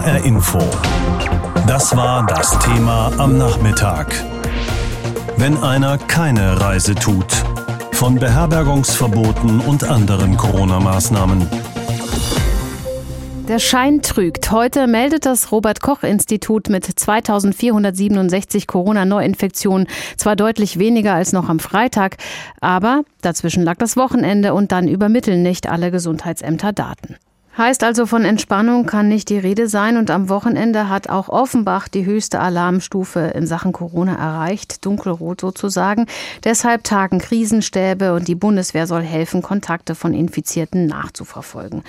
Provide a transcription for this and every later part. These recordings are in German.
HR Info. Das war das Thema am Nachmittag. Wenn einer keine Reise tut. Von Beherbergungsverboten und anderen Corona-Maßnahmen. Der Schein trügt. Heute meldet das Robert Koch Institut mit 2467 Corona-Neuinfektionen zwar deutlich weniger als noch am Freitag, aber dazwischen lag das Wochenende und dann übermitteln nicht alle Gesundheitsämter Daten. Heißt also, von Entspannung kann nicht die Rede sein und am Wochenende hat auch Offenbach die höchste Alarmstufe in Sachen Corona erreicht, dunkelrot sozusagen. Deshalb tagen Krisenstäbe und die Bundeswehr soll helfen, Kontakte von Infizierten nachzuverfolgen.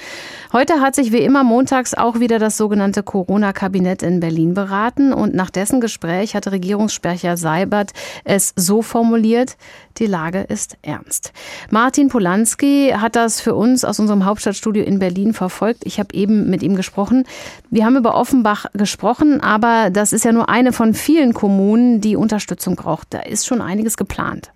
Heute hat sich wie immer montags auch wieder das sogenannte Corona-Kabinett in Berlin beraten und nach dessen Gespräch hatte Regierungssprecher Seibert es so formuliert, die Lage ist ernst. Martin Polanski hat das für uns aus unserem Hauptstadtstudio in Berlin verfolgt. Ich habe eben mit ihm gesprochen. Wir haben über Offenbach gesprochen, aber das ist ja nur eine von vielen Kommunen, die Unterstützung braucht. Da ist schon einiges geplant.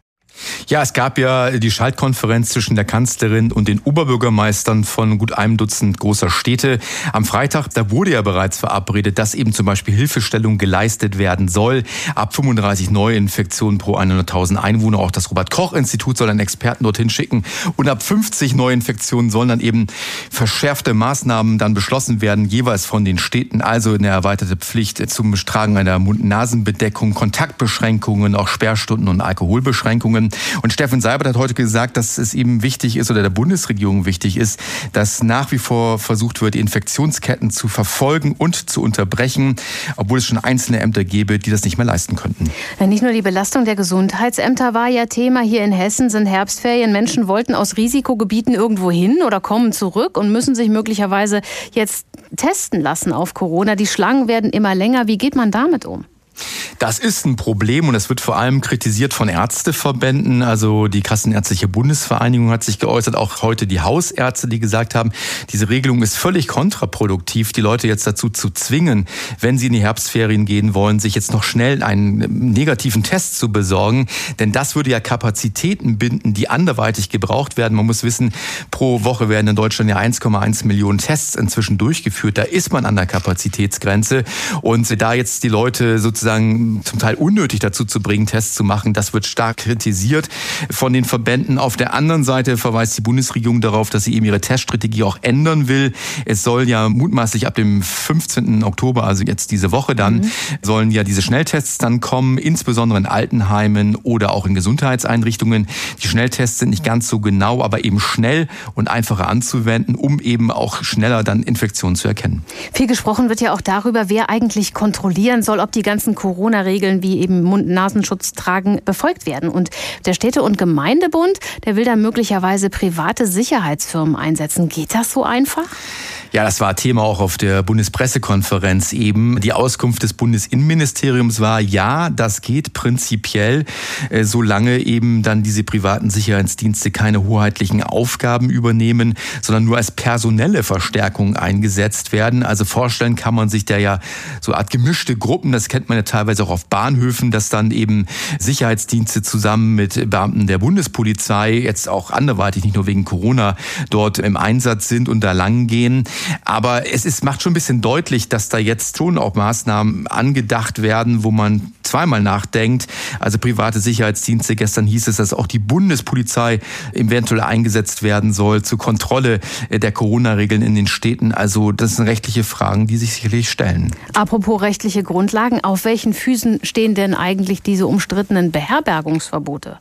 Ja, es gab ja die Schaltkonferenz zwischen der Kanzlerin und den Oberbürgermeistern von gut einem Dutzend großer Städte. Am Freitag, da wurde ja bereits verabredet, dass eben zum Beispiel Hilfestellung geleistet werden soll. Ab 35 Neuinfektionen pro 100.000 Einwohner. Auch das Robert-Koch-Institut soll einen Experten dorthin schicken. Und ab 50 Neuinfektionen sollen dann eben verschärfte Maßnahmen dann beschlossen werden, jeweils von den Städten. Also eine erweiterte Pflicht zum Tragen einer Mund-Nasen-Bedeckung, Kontaktbeschränkungen, auch Sperrstunden und Alkoholbeschränkungen. Und Steffen Seibert hat heute gesagt, dass es ihm wichtig ist oder der Bundesregierung wichtig ist, dass nach wie vor versucht wird, Infektionsketten zu verfolgen und zu unterbrechen, obwohl es schon einzelne Ämter gäbe, die das nicht mehr leisten könnten. Nicht nur die Belastung der Gesundheitsämter war ja Thema. Hier in Hessen sind Herbstferien. Menschen wollten aus Risikogebieten irgendwo hin oder kommen zurück und müssen sich möglicherweise jetzt testen lassen auf Corona. Die Schlangen werden immer länger. Wie geht man damit um? Das ist ein Problem und das wird vor allem kritisiert von Ärzteverbänden. Also die Kassenärztliche Bundesvereinigung hat sich geäußert, auch heute die Hausärzte, die gesagt haben, diese Regelung ist völlig kontraproduktiv, die Leute jetzt dazu zu zwingen, wenn sie in die Herbstferien gehen wollen, sich jetzt noch schnell einen negativen Test zu besorgen. Denn das würde ja Kapazitäten binden, die anderweitig gebraucht werden. Man muss wissen, pro Woche werden in Deutschland ja 1,1 Millionen Tests inzwischen durchgeführt. Da ist man an der Kapazitätsgrenze. Und da jetzt die Leute sozusagen sozusagen zum Teil unnötig dazu zu bringen, Tests zu machen. Das wird stark kritisiert von den Verbänden. Auf der anderen Seite verweist die Bundesregierung darauf, dass sie eben ihre Teststrategie auch ändern will. Es soll ja mutmaßlich ab dem 15. Oktober, also jetzt diese Woche dann, mhm. sollen ja diese Schnelltests dann kommen, insbesondere in Altenheimen oder auch in Gesundheitseinrichtungen. Die Schnelltests sind nicht ganz so genau, aber eben schnell und einfacher anzuwenden, um eben auch schneller dann Infektionen zu erkennen. Viel gesprochen wird ja auch darüber, wer eigentlich kontrollieren soll, ob die ganzen Corona-Regeln wie eben Mund-Nasenschutz tragen befolgt werden. Und der Städte- und Gemeindebund, der will da möglicherweise private Sicherheitsfirmen einsetzen. Geht das so einfach? Ja, das war Thema auch auf der Bundespressekonferenz eben. Die Auskunft des Bundesinnenministeriums war, ja, das geht prinzipiell, äh, solange eben dann diese privaten Sicherheitsdienste keine hoheitlichen Aufgaben übernehmen, sondern nur als personelle Verstärkung eingesetzt werden. Also vorstellen kann man sich da ja so Art gemischte Gruppen, das kennt man ja teilweise auch auf Bahnhöfen, dass dann eben Sicherheitsdienste zusammen mit Beamten der Bundespolizei jetzt auch anderweitig, nicht nur wegen Corona, dort im Einsatz sind und da lang gehen. Aber es ist, macht schon ein bisschen deutlich, dass da jetzt schon auch Maßnahmen angedacht werden, wo man zweimal nachdenkt. Also private Sicherheitsdienste. Gestern hieß es, dass auch die Bundespolizei eventuell eingesetzt werden soll zur Kontrolle der Corona-Regeln in den Städten. Also das sind rechtliche Fragen, die sich sicherlich stellen. Apropos rechtliche Grundlagen, auf welchen Füßen stehen denn eigentlich diese umstrittenen Beherbergungsverbote?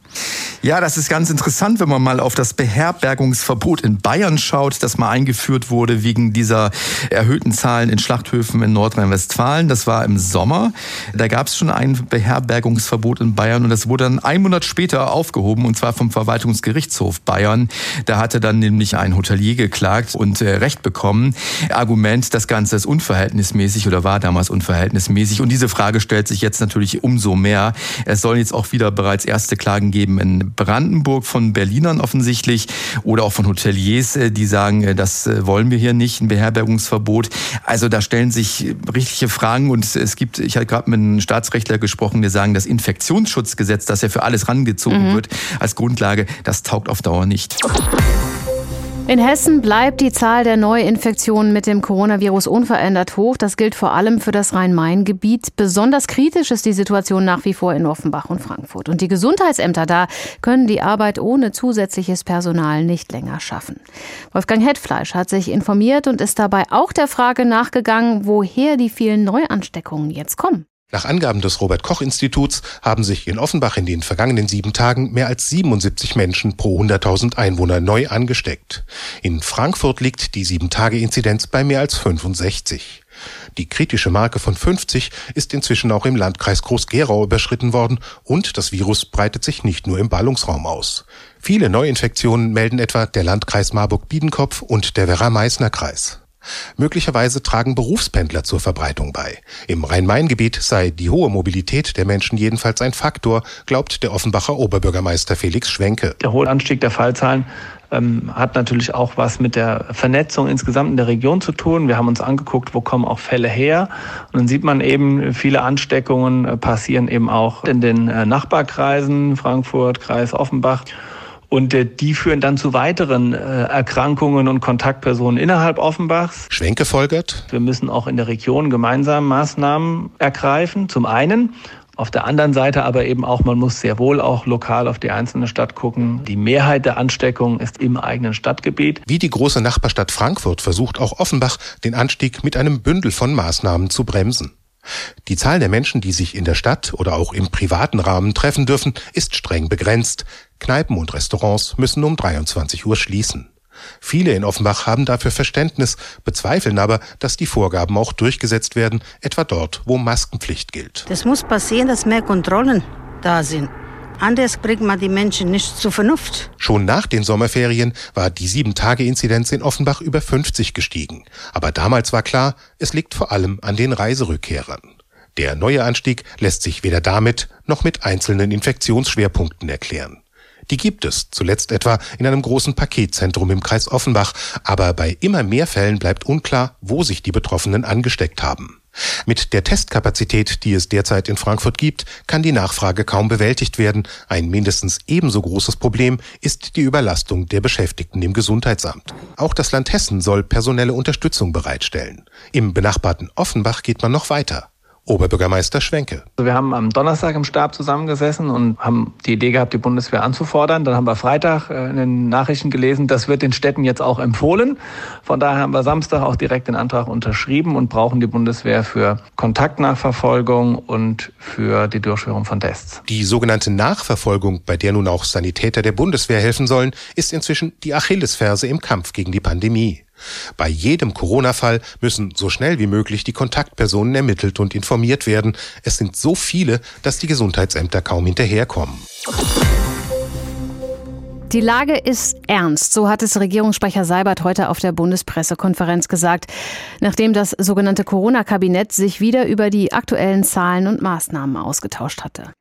Ja, das ist ganz interessant, wenn man mal auf das Beherbergungsverbot in Bayern schaut, das mal eingeführt wurde wegen dieser erhöhten Zahlen in Schlachthöfen in Nordrhein-Westfalen. Das war im Sommer. Da gab es schon ein Beherbergungsverbot in Bayern und das wurde dann ein Monat später aufgehoben und zwar vom Verwaltungsgerichtshof Bayern. Da hatte dann nämlich ein Hotelier geklagt und äh, Recht bekommen. Argument, das Ganze ist unverhältnismäßig oder war damals unverhältnismäßig und diese Frage stellt sich jetzt natürlich umso mehr. Es sollen jetzt auch wieder bereits erste Klagen geben in Brandenburg von Berlinern offensichtlich oder auch von Hoteliers, äh, die sagen, äh, das äh, wollen wir hier nicht, ein Beherbergungsverbot. Also da stellen sich richtige Fragen und es gibt, ich hatte gerade mit einem Staatsrechtler gesprochen, der sagen, das Infektionsschutzgesetz, das ja für alles rangezogen mhm. wird als Grundlage, das taugt auf Dauer nicht. In Hessen bleibt die Zahl der Neuinfektionen mit dem Coronavirus unverändert hoch. Das gilt vor allem für das Rhein-Main-Gebiet. Besonders kritisch ist die Situation nach wie vor in Offenbach und Frankfurt. Und die Gesundheitsämter da können die Arbeit ohne zusätzliches Personal nicht länger schaffen. Wolfgang Hetfleisch hat sich informiert und ist dabei auch der Frage nachgegangen, woher die vielen Neuansteckungen jetzt kommen. Nach Angaben des Robert Koch Instituts haben sich in Offenbach in den vergangenen sieben Tagen mehr als 77 Menschen pro 100.000 Einwohner neu angesteckt. In Frankfurt liegt die Sieben-Tage-Inzidenz bei mehr als 65. Die kritische Marke von 50 ist inzwischen auch im Landkreis Groß-Gerau überschritten worden und das Virus breitet sich nicht nur im Ballungsraum aus. Viele Neuinfektionen melden etwa der Landkreis Marburg-Biedenkopf und der Werra-Meißner-Kreis. Möglicherweise tragen Berufspendler zur Verbreitung bei. Im Rhein-Main-Gebiet sei die hohe Mobilität der Menschen jedenfalls ein Faktor, glaubt der Offenbacher Oberbürgermeister Felix Schwenke. Der hohe Anstieg der Fallzahlen ähm, hat natürlich auch was mit der Vernetzung insgesamt in der Region zu tun. Wir haben uns angeguckt, wo kommen auch Fälle her. Und dann sieht man eben, viele Ansteckungen äh, passieren eben auch in den äh, Nachbarkreisen, Frankfurt, Kreis Offenbach. Und äh, die führen dann zu weiteren äh, Erkrankungen und Kontaktpersonen innerhalb Offenbachs. Schwenke folgert. Wir müssen auch in der Region gemeinsam Maßnahmen ergreifen. Zum einen. Auf der anderen Seite aber eben auch, man muss sehr wohl auch lokal auf die einzelne Stadt gucken. Die Mehrheit der Ansteckungen ist im eigenen Stadtgebiet. Wie die große Nachbarstadt Frankfurt versucht auch Offenbach, den Anstieg mit einem Bündel von Maßnahmen zu bremsen. Die Zahl der Menschen, die sich in der Stadt oder auch im privaten Rahmen treffen dürfen, ist streng begrenzt. Kneipen und Restaurants müssen um 23 Uhr schließen. Viele in Offenbach haben dafür Verständnis, bezweifeln aber, dass die Vorgaben auch durchgesetzt werden, etwa dort, wo Maskenpflicht gilt. Das muss passieren, dass mehr Kontrollen da sind. Anders bringt man die Menschen nicht zur Vernunft. Schon nach den Sommerferien war die 7-Tage-Inzidenz in Offenbach über 50 gestiegen. Aber damals war klar, es liegt vor allem an den Reiserückkehrern. Der neue Anstieg lässt sich weder damit noch mit einzelnen Infektionsschwerpunkten erklären. Die gibt es, zuletzt etwa in einem großen Paketzentrum im Kreis Offenbach, aber bei immer mehr Fällen bleibt unklar, wo sich die Betroffenen angesteckt haben. Mit der Testkapazität, die es derzeit in Frankfurt gibt, kann die Nachfrage kaum bewältigt werden. Ein mindestens ebenso großes Problem ist die Überlastung der Beschäftigten im Gesundheitsamt. Auch das Land Hessen soll personelle Unterstützung bereitstellen. Im benachbarten Offenbach geht man noch weiter. Oberbürgermeister Schwenke. Also wir haben am Donnerstag im Stab zusammengesessen und haben die Idee gehabt, die Bundeswehr anzufordern. Dann haben wir Freitag äh, in den Nachrichten gelesen, das wird den Städten jetzt auch empfohlen. Von daher haben wir Samstag auch direkt den Antrag unterschrieben und brauchen die Bundeswehr für Kontaktnachverfolgung und für die Durchführung von Tests. Die sogenannte Nachverfolgung, bei der nun auch Sanitäter der Bundeswehr helfen sollen, ist inzwischen die Achillesferse im Kampf gegen die Pandemie. Bei jedem Corona-Fall müssen so schnell wie möglich die Kontaktpersonen ermittelt und informiert werden. Es sind so viele, dass die Gesundheitsämter kaum hinterherkommen. Die Lage ist ernst, so hat es Regierungssprecher Seibert heute auf der Bundespressekonferenz gesagt, nachdem das sogenannte Corona-Kabinett sich wieder über die aktuellen Zahlen und Maßnahmen ausgetauscht hatte.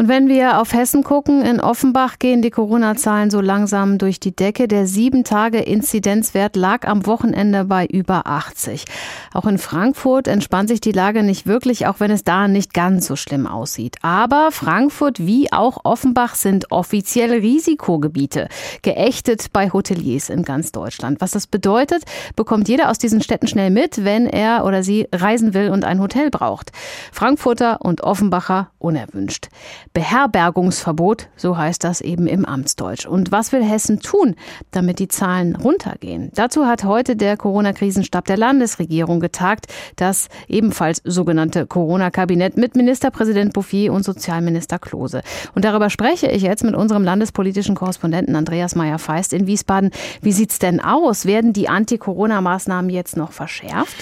Und wenn wir auf Hessen gucken, in Offenbach gehen die Corona-Zahlen so langsam durch die Decke. Der Sieben-Tage-Inzidenzwert lag am Wochenende bei über 80. Auch in Frankfurt entspannt sich die Lage nicht wirklich, auch wenn es da nicht ganz so schlimm aussieht. Aber Frankfurt wie auch Offenbach sind offiziell Risikogebiete, geächtet bei Hoteliers in ganz Deutschland. Was das bedeutet, bekommt jeder aus diesen Städten schnell mit, wenn er oder sie reisen will und ein Hotel braucht. Frankfurter und Offenbacher unerwünscht. Beherbergungsverbot, so heißt das eben im Amtsdeutsch. Und was will Hessen tun, damit die Zahlen runtergehen? Dazu hat heute der Corona-Krisenstab der Landesregierung getagt, das ebenfalls sogenannte Corona-Kabinett mit Ministerpräsident Bouffier und Sozialminister Klose. Und darüber spreche ich jetzt mit unserem landespolitischen Korrespondenten Andreas Meyer-Feist in Wiesbaden. Wie sieht's denn aus? Werden die Anti-Corona-Maßnahmen jetzt noch verschärft?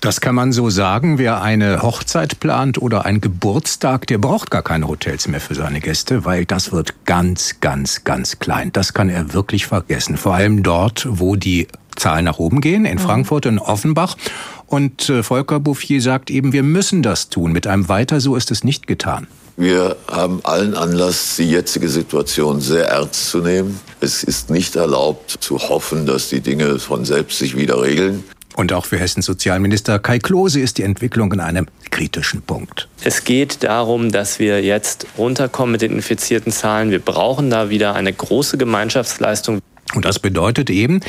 Das kann man so sagen. Wer eine Hochzeit plant oder einen Geburtstag, der braucht gar keine Hotels mehr für seine Gäste, weil das wird ganz, ganz, ganz klein. Das kann er wirklich vergessen. Vor allem dort, wo die Zahlen nach oben gehen, in mhm. Frankfurt und Offenbach. Und äh, Volker Bouffier sagt eben, wir müssen das tun. Mit einem Weiter so ist es nicht getan. Wir haben allen Anlass, die jetzige Situation sehr ernst zu nehmen. Es ist nicht erlaubt zu hoffen, dass die Dinge von selbst sich wieder regeln. Und auch für Hessens Sozialminister Kai Klose ist die Entwicklung in einem kritischen Punkt. Es geht darum, dass wir jetzt runterkommen mit den infizierten Zahlen. Wir brauchen da wieder eine große Gemeinschaftsleistung. Und das bedeutet eben,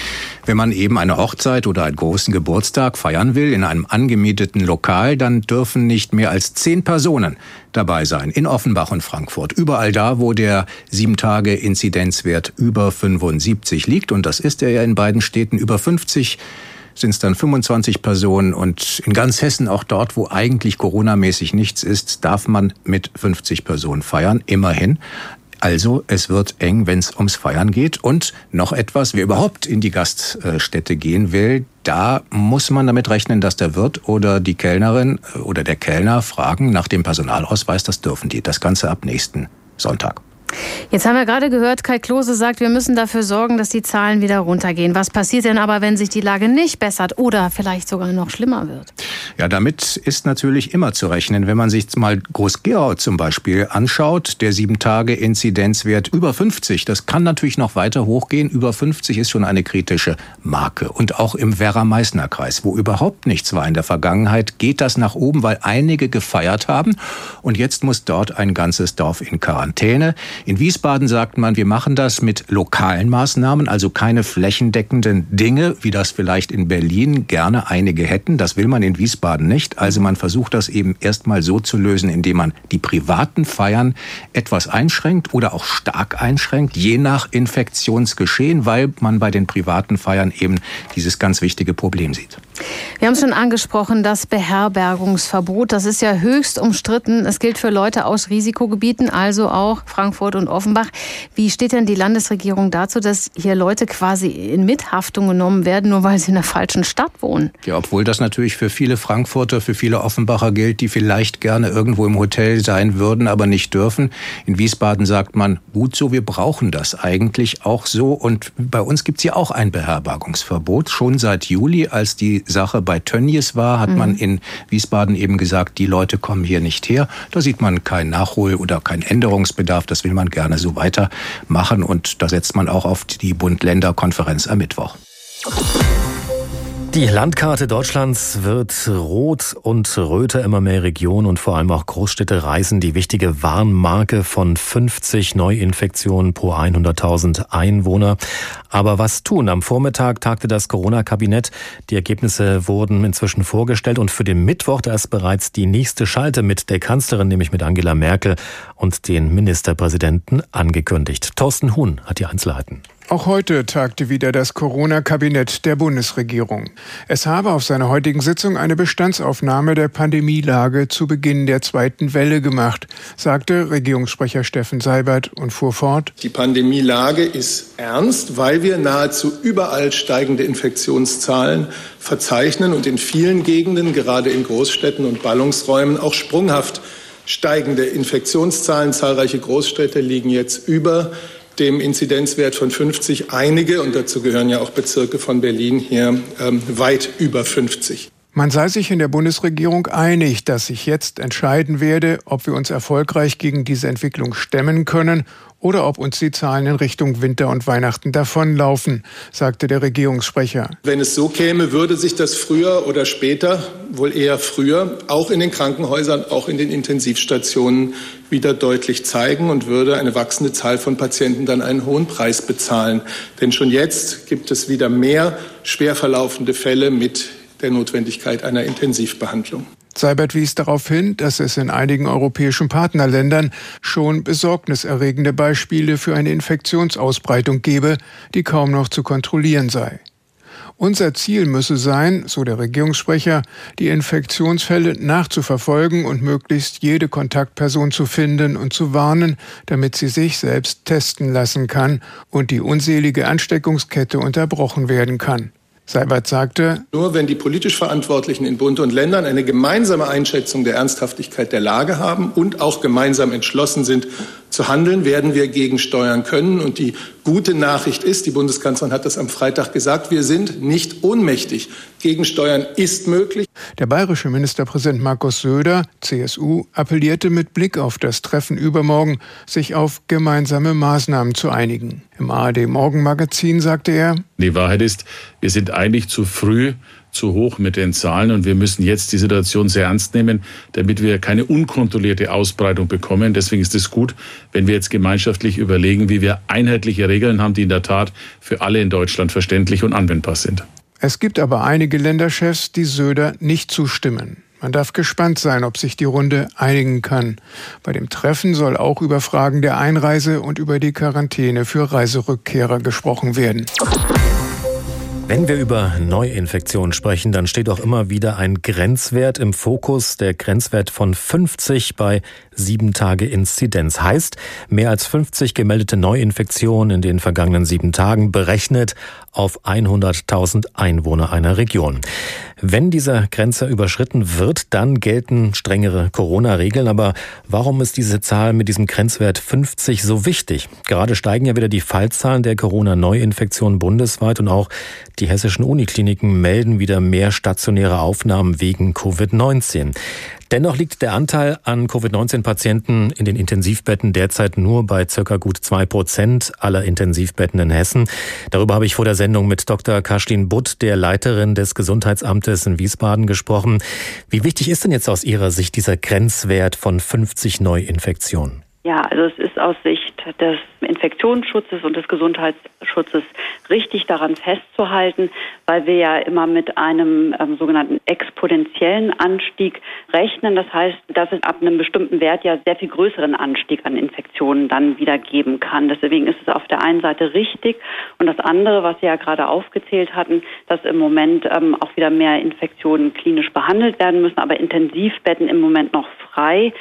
wenn man eben eine Hochzeit oder einen großen Geburtstag feiern will in einem angemieteten Lokal, dann dürfen nicht mehr als zehn Personen dabei sein. In Offenbach und Frankfurt. Überall da, wo der sieben Tage Inzidenzwert über 75 liegt. Und das ist er ja in beiden Städten über 50 sind es dann 25 Personen und in ganz Hessen auch dort, wo eigentlich Corona-mäßig nichts ist, darf man mit 50 Personen feiern, immerhin. Also es wird eng, wenn es ums Feiern geht. Und noch etwas, wer überhaupt in die Gaststätte gehen will, da muss man damit rechnen, dass der Wirt oder die Kellnerin oder der Kellner fragen nach dem Personalausweis. Das dürfen die. Das Ganze ab nächsten Sonntag. Jetzt haben wir gerade gehört, Kai Klose sagt, wir müssen dafür sorgen, dass die Zahlen wieder runtergehen. Was passiert denn aber, wenn sich die Lage nicht bessert oder vielleicht sogar noch schlimmer wird? Ja, damit ist natürlich immer zu rechnen. Wenn man sich mal Groß-Gerau zum Beispiel anschaut, der sieben Tage Inzidenzwert über 50, das kann natürlich noch weiter hochgehen. Über 50 ist schon eine kritische Marke. Und auch im Werra-Meißner-Kreis, wo überhaupt nichts war in der Vergangenheit, geht das nach oben, weil einige gefeiert haben. Und jetzt muss dort ein ganzes Dorf in Quarantäne. In Wiesbaden sagt man, wir machen das mit lokalen Maßnahmen, also keine flächendeckenden Dinge, wie das vielleicht in Berlin gerne einige hätten. Das will man in Wiesbaden nicht. Also man versucht das eben erstmal so zu lösen, indem man die privaten Feiern etwas einschränkt oder auch stark einschränkt, je nach Infektionsgeschehen, weil man bei den privaten Feiern eben dieses ganz wichtige Problem sieht. Wir haben schon angesprochen, das Beherbergungsverbot, das ist ja höchst umstritten. Es gilt für Leute aus Risikogebieten, also auch Frankfurt und Offenbach. Wie steht denn die Landesregierung dazu, dass hier Leute quasi in Mithaftung genommen werden, nur weil sie in der falschen Stadt wohnen? Ja, obwohl das natürlich für viele Frankfurter, für viele Offenbacher gilt, die vielleicht gerne irgendwo im Hotel sein würden, aber nicht dürfen. In Wiesbaden sagt man, gut so, wir brauchen das eigentlich auch so. Und bei uns gibt es ja auch ein Beherbergungsverbot, schon seit Juli, als die Sache bei Tönnies war, hat mhm. man in Wiesbaden eben gesagt, die Leute kommen hier nicht her. Da sieht man keinen Nachhol- oder keinen Änderungsbedarf. Das will man gerne so weitermachen. Und da setzt man auch auf die Bund-Länder-Konferenz am Mittwoch. Die Landkarte Deutschlands wird rot und röter. Immer mehr Regionen und vor allem auch Großstädte reißen die wichtige Warnmarke von 50 Neuinfektionen pro 100.000 Einwohner. Aber was tun? Am Vormittag tagte das Corona-Kabinett. Die Ergebnisse wurden inzwischen vorgestellt und für den Mittwoch, da ist bereits die nächste Schalte mit der Kanzlerin, nämlich mit Angela Merkel und den Ministerpräsidenten angekündigt. Thorsten Huhn hat die Einzelheiten. Auch heute tagte wieder das Corona-Kabinett der Bundesregierung. Es habe auf seiner heutigen Sitzung eine Bestandsaufnahme der Pandemielage zu Beginn der zweiten Welle gemacht, sagte Regierungssprecher Steffen Seibert und fuhr fort. Die Pandemielage ist ernst, weil wir nahezu überall steigende Infektionszahlen verzeichnen und in vielen Gegenden, gerade in Großstädten und Ballungsräumen, auch sprunghaft steigende Infektionszahlen. Zahlreiche Großstädte liegen jetzt über dem Inzidenzwert von 50 einige, und dazu gehören ja auch Bezirke von Berlin hier, ähm, weit über 50. Man sei sich in der Bundesregierung einig, dass sich jetzt entscheiden werde, ob wir uns erfolgreich gegen diese Entwicklung stemmen können oder ob uns die Zahlen in Richtung Winter und Weihnachten davonlaufen, sagte der Regierungssprecher. Wenn es so käme, würde sich das früher oder später, wohl eher früher, auch in den Krankenhäusern, auch in den Intensivstationen wieder deutlich zeigen und würde eine wachsende Zahl von Patienten dann einen hohen Preis bezahlen. Denn schon jetzt gibt es wieder mehr schwer verlaufende Fälle mit der Notwendigkeit einer Intensivbehandlung. Seibert wies darauf hin, dass es in einigen europäischen Partnerländern schon besorgniserregende Beispiele für eine Infektionsausbreitung gebe, die kaum noch zu kontrollieren sei. Unser Ziel müsse sein, so der Regierungssprecher, die Infektionsfälle nachzuverfolgen und möglichst jede Kontaktperson zu finden und zu warnen, damit sie sich selbst testen lassen kann und die unselige Ansteckungskette unterbrochen werden kann. Seibert sagte, nur wenn die politisch Verantwortlichen in Bund und Ländern eine gemeinsame Einschätzung der Ernsthaftigkeit der Lage haben und auch gemeinsam entschlossen sind zu handeln, werden wir gegensteuern können. Und die gute Nachricht ist, die Bundeskanzlerin hat das am Freitag gesagt, wir sind nicht ohnmächtig. Gegensteuern ist möglich. Der bayerische Ministerpräsident Markus Söder, CSU, appellierte mit Blick auf das Treffen übermorgen, sich auf gemeinsame Maßnahmen zu einigen. Im ARD Morgenmagazin sagte er, Die Wahrheit ist, wir sind eigentlich zu früh zu hoch mit den Zahlen und wir müssen jetzt die Situation sehr ernst nehmen, damit wir keine unkontrollierte Ausbreitung bekommen. Deswegen ist es gut, wenn wir jetzt gemeinschaftlich überlegen, wie wir einheitliche Regeln haben, die in der Tat für alle in Deutschland verständlich und anwendbar sind. Es gibt aber einige Länderchefs, die Söder nicht zustimmen. Man darf gespannt sein, ob sich die Runde einigen kann. Bei dem Treffen soll auch über Fragen der Einreise und über die Quarantäne für Reiserückkehrer gesprochen werden. Wenn wir über Neuinfektionen sprechen, dann steht auch immer wieder ein Grenzwert im Fokus, der Grenzwert von 50 bei sieben Tage Inzidenz. Heißt, mehr als 50 gemeldete Neuinfektionen in den vergangenen sieben Tagen berechnet auf 100.000 Einwohner einer Region. Wenn dieser Grenzer überschritten wird, dann gelten strengere Corona-Regeln. Aber warum ist diese Zahl mit diesem Grenzwert 50 so wichtig? Gerade steigen ja wieder die Fallzahlen der Corona-Neuinfektionen bundesweit und auch die hessischen Unikliniken melden wieder mehr stationäre Aufnahmen wegen Covid-19. Dennoch liegt der Anteil an Covid-19-Patienten in den Intensivbetten derzeit nur bei circa gut zwei Prozent aller Intensivbetten in Hessen. Darüber habe ich vor der Sendung mit Dr. Karstin Butt, der Leiterin des Gesundheitsamtes in Wiesbaden, gesprochen. Wie wichtig ist denn jetzt aus Ihrer Sicht dieser Grenzwert von 50 Neuinfektionen? Ja, also es ist aus Sicht des Infektionsschutzes und des Gesundheitsschutzes richtig daran festzuhalten, weil wir ja immer mit einem ähm, sogenannten exponentiellen Anstieg rechnen. Das heißt, dass es ab einem bestimmten Wert ja sehr viel größeren Anstieg an Infektionen dann wieder geben kann. Deswegen ist es auf der einen Seite richtig und das andere, was Sie ja gerade aufgezählt hatten, dass im Moment ähm, auch wieder mehr Infektionen klinisch behandelt werden müssen, aber Intensivbetten im Moment noch frei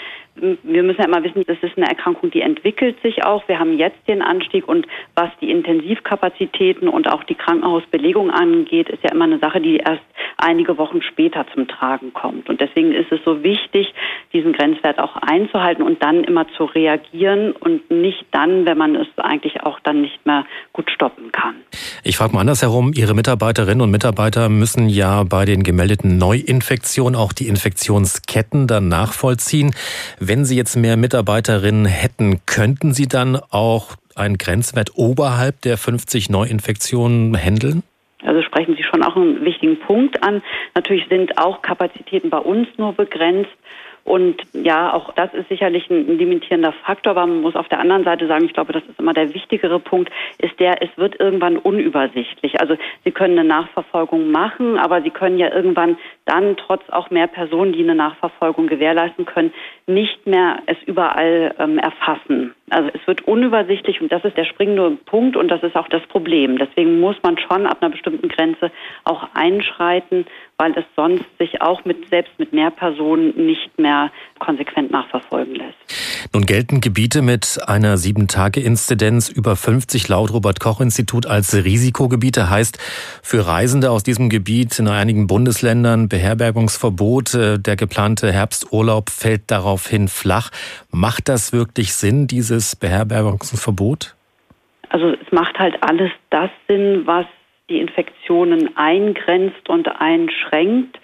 wir müssen ja immer wissen, das ist eine Erkrankung, die entwickelt sich auch. Wir haben jetzt den Anstieg und was die Intensivkapazitäten und auch die Krankenhausbelegung angeht, ist ja immer eine Sache, die erst einige Wochen später zum Tragen kommt. Und deswegen ist es so wichtig, diesen Grenzwert auch einzuhalten und dann immer zu reagieren und nicht dann, wenn man es eigentlich auch dann nicht mehr gut stoppen kann. Ich frage mal andersherum, Ihre Mitarbeiterinnen und Mitarbeiter müssen ja bei den gemeldeten Neuinfektionen auch die Infektionsketten dann nachvollziehen. Wenn Sie jetzt mehr Mitarbeiterinnen hätten, könnten Sie dann auch einen Grenzwert oberhalb der 50 Neuinfektionen handeln? Also sprechen Sie schon auch einen wichtigen Punkt an. Natürlich sind auch Kapazitäten bei uns nur begrenzt. Und ja, auch das ist sicherlich ein limitierender Faktor, aber man muss auf der anderen Seite sagen, ich glaube, das ist immer der wichtigere Punkt, ist der, es wird irgendwann unübersichtlich. Also Sie können eine Nachverfolgung machen, aber Sie können ja irgendwann dann trotz auch mehr Personen, die eine Nachverfolgung gewährleisten können, nicht mehr es überall ähm, erfassen. Also es wird unübersichtlich und das ist der springende Punkt und das ist auch das Problem. Deswegen muss man schon ab einer bestimmten Grenze auch einschreiten, weil es sonst sich auch mit selbst mit mehr Personen nicht mehr konsequent nachverfolgen lässt. Nun gelten Gebiete mit einer sieben Tage Inzidenz über 50 laut Robert Koch Institut als Risikogebiete heißt für Reisende aus diesem Gebiet in einigen Bundesländern Beherbergungsverbot. Der geplante Herbsturlaub fällt daraufhin flach. Macht das wirklich Sinn, dieses Beherbergungsverbot? Also es macht halt alles das Sinn, was die Infektionen eingrenzt und einschränkt.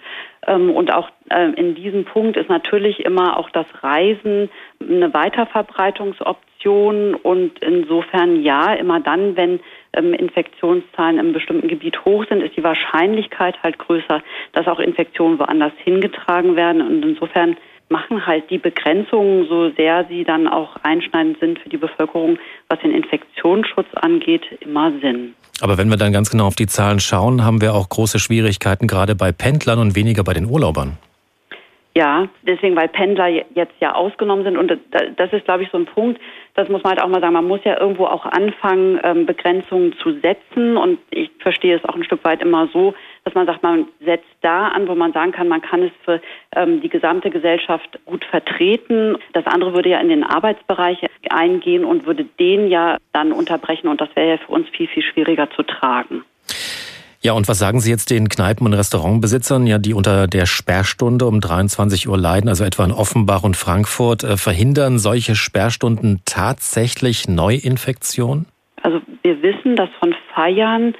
Ähm, und auch äh, in diesem Punkt ist natürlich immer auch das Reisen eine Weiterverbreitungsoption und insofern ja, immer dann, wenn ähm, Infektionszahlen im bestimmten Gebiet hoch sind, ist die Wahrscheinlichkeit halt größer, dass auch Infektionen woanders hingetragen werden. Und insofern machen halt die Begrenzungen, so sehr sie dann auch einschneidend sind für die Bevölkerung, was den Infektionsschutz angeht, immer Sinn. Aber wenn wir dann ganz genau auf die Zahlen schauen, haben wir auch große Schwierigkeiten gerade bei Pendlern und weniger bei den Urlaubern. Ja, deswegen, weil Pendler jetzt ja ausgenommen sind. Und das ist, glaube ich, so ein Punkt, das muss man halt auch mal sagen, man muss ja irgendwo auch anfangen, ähm, Begrenzungen zu setzen. Und ich verstehe es auch ein Stück weit immer so, dass man sagt, man setzt da an, wo man sagen kann, man kann es für ähm, die gesamte Gesellschaft gut vertreten. Das andere würde ja in den Arbeitsbereich eingehen und würde den ja dann unterbrechen. Und das wäre ja für uns viel, viel schwieriger zu tragen. Ja, und was sagen Sie jetzt den Kneipen- und Restaurantbesitzern, ja, die unter der Sperrstunde um 23 Uhr leiden, also etwa in Offenbach und Frankfurt, äh, verhindern solche Sperrstunden tatsächlich Neuinfektionen? Also wir wissen, dass von Feiern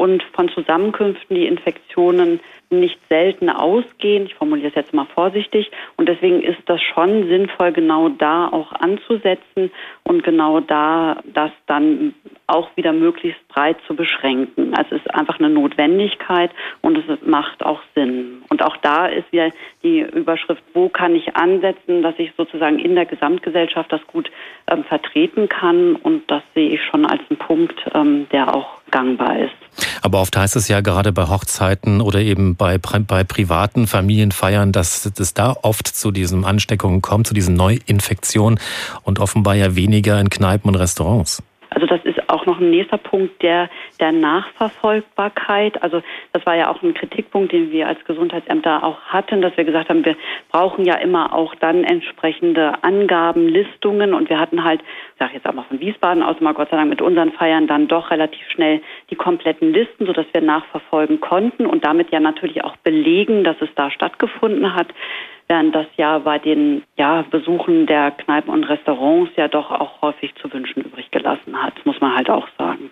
und von Zusammenkünften die Infektionen nicht selten ausgehen. Ich formuliere es jetzt mal vorsichtig. Und deswegen ist das schon sinnvoll, genau da auch anzusetzen und genau da das dann auch wieder möglichst breit zu beschränken. Also es ist einfach eine Notwendigkeit und es macht auch Sinn. Und auch da ist wieder die Überschrift, wo kann ich ansetzen, dass ich sozusagen in der Gesamtgesellschaft das gut ähm, vertreten kann. Und das sehe ich schon als einen Punkt, ähm, der auch gangbar ist. Aber oft heißt es ja gerade bei Hochzeiten oder eben bei, bei privaten Familienfeiern, dass es da oft zu diesen Ansteckungen kommt, zu diesen Neuinfektionen und offenbar ja weniger in Kneipen und Restaurants. Also das ist auch noch ein nächster Punkt der, der Nachverfolgbarkeit. Also das war ja auch ein Kritikpunkt, den wir als Gesundheitsämter auch hatten, dass wir gesagt haben, wir brauchen ja immer auch dann entsprechende Angaben, Listungen und wir hatten halt, ich sage jetzt auch mal von Wiesbaden aus, mal Gott sei Dank mit unseren Feiern dann doch relativ schnell die kompletten Listen, sodass wir nachverfolgen konnten und damit ja natürlich auch belegen, dass es da stattgefunden hat während das ja bei den ja, Besuchen der Kneipen und Restaurants ja doch auch häufig zu wünschen übrig gelassen hat, muss man halt auch sagen.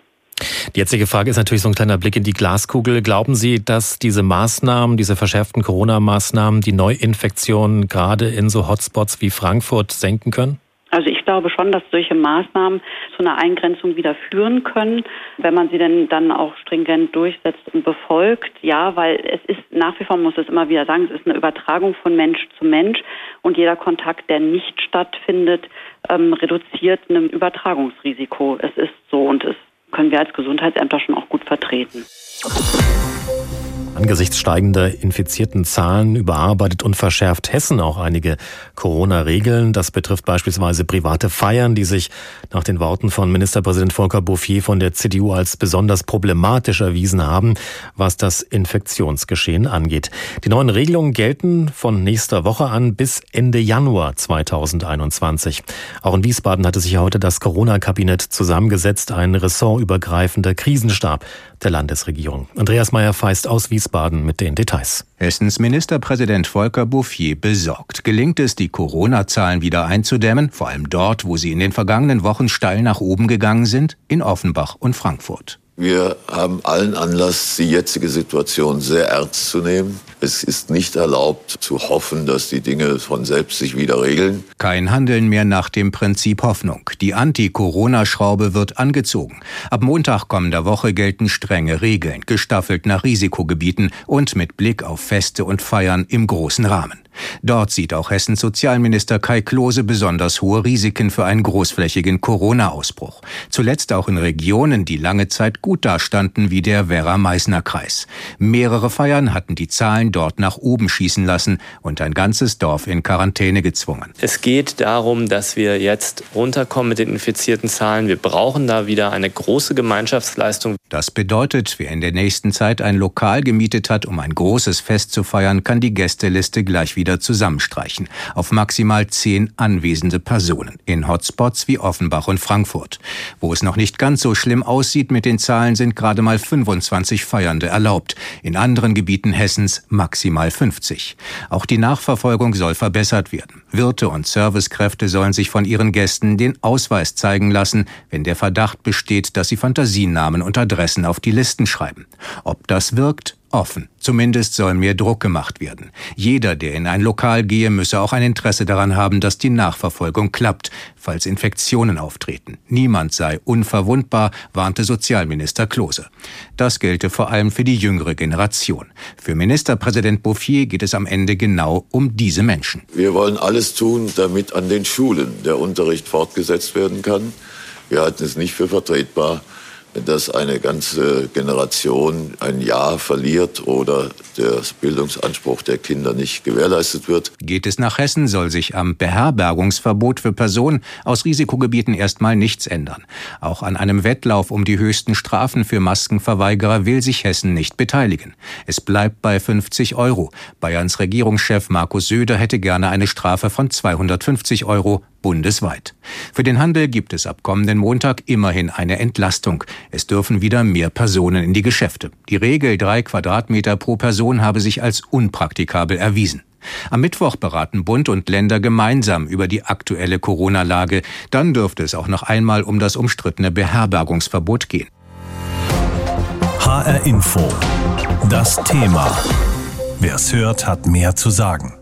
Die jetzige Frage ist natürlich so ein kleiner Blick in die Glaskugel. Glauben Sie, dass diese Maßnahmen, diese verschärften Corona-Maßnahmen die Neuinfektionen gerade in so Hotspots wie Frankfurt senken können? Also ich glaube schon, dass solche Maßnahmen zu einer Eingrenzung wieder führen können, wenn man sie denn dann auch stringent durchsetzt und befolgt. Ja, weil es ist nach wie vor, muss es immer wieder sagen, es ist eine Übertragung von Mensch zu Mensch und jeder Kontakt, der nicht stattfindet, ähm, reduziert ein Übertragungsrisiko. Es ist so und es können wir als Gesundheitsämter schon auch gut vertreten. Angesichts steigender infizierten Zahlen überarbeitet und verschärft Hessen auch einige Corona-Regeln. Das betrifft beispielsweise private Feiern, die sich nach den Worten von Ministerpräsident Volker Bouffier von der CDU als besonders problematisch erwiesen haben, was das Infektionsgeschehen angeht. Die neuen Regelungen gelten von nächster Woche an bis Ende Januar 2021. Auch in Wiesbaden hatte sich heute das Corona-Kabinett zusammengesetzt, ein ressortübergreifender Krisenstab der Landesregierung. Andreas Meyer feist aus Wiesbaden mit den Details. Hessens Ministerpräsident Volker Bouffier besorgt. Gelingt es, die Corona-Zahlen wieder einzudämmen, vor allem dort, wo sie in den vergangenen Wochen steil nach oben gegangen sind, in Offenbach und Frankfurt. Wir haben allen Anlass, die jetzige Situation sehr ernst zu nehmen. Es ist nicht erlaubt zu hoffen, dass die Dinge von selbst sich wieder regeln. Kein Handeln mehr nach dem Prinzip Hoffnung. Die Anti-Corona-Schraube wird angezogen. Ab Montag kommender Woche gelten strenge Regeln, gestaffelt nach Risikogebieten und mit Blick auf Feste und Feiern im großen Rahmen. Dort sieht auch Hessens Sozialminister Kai Klose besonders hohe Risiken für einen großflächigen Corona-Ausbruch. Zuletzt auch in Regionen, die lange Zeit gut dastanden, wie der Werra-Meißner-Kreis. Mehrere Feiern hatten die Zahlen dort nach oben schießen lassen und ein ganzes Dorf in Quarantäne gezwungen. Es geht darum, dass wir jetzt runterkommen mit den infizierten Zahlen. Wir brauchen da wieder eine große Gemeinschaftsleistung. Das bedeutet, wer in der nächsten Zeit ein Lokal gemietet hat, um ein großes Fest zu feiern, kann die Gästeliste gleich wieder wieder zusammenstreichen auf maximal zehn anwesende Personen in Hotspots wie Offenbach und Frankfurt. Wo es noch nicht ganz so schlimm aussieht mit den Zahlen, sind gerade mal 25 Feiernde erlaubt. In anderen Gebieten Hessens maximal 50. Auch die Nachverfolgung soll verbessert werden. Wirte und Servicekräfte sollen sich von ihren Gästen den Ausweis zeigen lassen, wenn der Verdacht besteht, dass sie Fantasienamen und Adressen auf die Listen schreiben. Ob das wirkt, offen. Zumindest soll mehr Druck gemacht werden. Jeder, der in ein Lokal gehe, müsse auch ein Interesse daran haben, dass die Nachverfolgung klappt, falls Infektionen auftreten. Niemand sei unverwundbar, warnte Sozialminister Klose. Das gelte vor allem für die jüngere Generation. Für Ministerpräsident Bouffier geht es am Ende genau um diese Menschen. Wir wollen alles tun, damit an den Schulen der Unterricht fortgesetzt werden kann. Wir halten es nicht für vertretbar, dass eine ganze Generation ein Jahr verliert oder der Bildungsanspruch der Kinder nicht gewährleistet wird. Geht es nach Hessen, soll sich am Beherbergungsverbot für Personen aus Risikogebieten erstmal nichts ändern. Auch an einem Wettlauf um die höchsten Strafen für Maskenverweigerer will sich Hessen nicht beteiligen. Es bleibt bei 50 Euro. Bayerns Regierungschef Markus Söder hätte gerne eine Strafe von 250 Euro bundesweit. Für den Handel gibt es ab kommenden Montag immerhin eine Entlastung. Es dürfen wieder mehr Personen in die Geschäfte. Die Regel drei Quadratmeter pro Person habe sich als unpraktikabel erwiesen. Am Mittwoch beraten Bund und Länder gemeinsam über die aktuelle Corona-Lage. Dann dürfte es auch noch einmal um das umstrittene Beherbergungsverbot gehen. HR Info. Das Thema. Wer es hört, hat mehr zu sagen.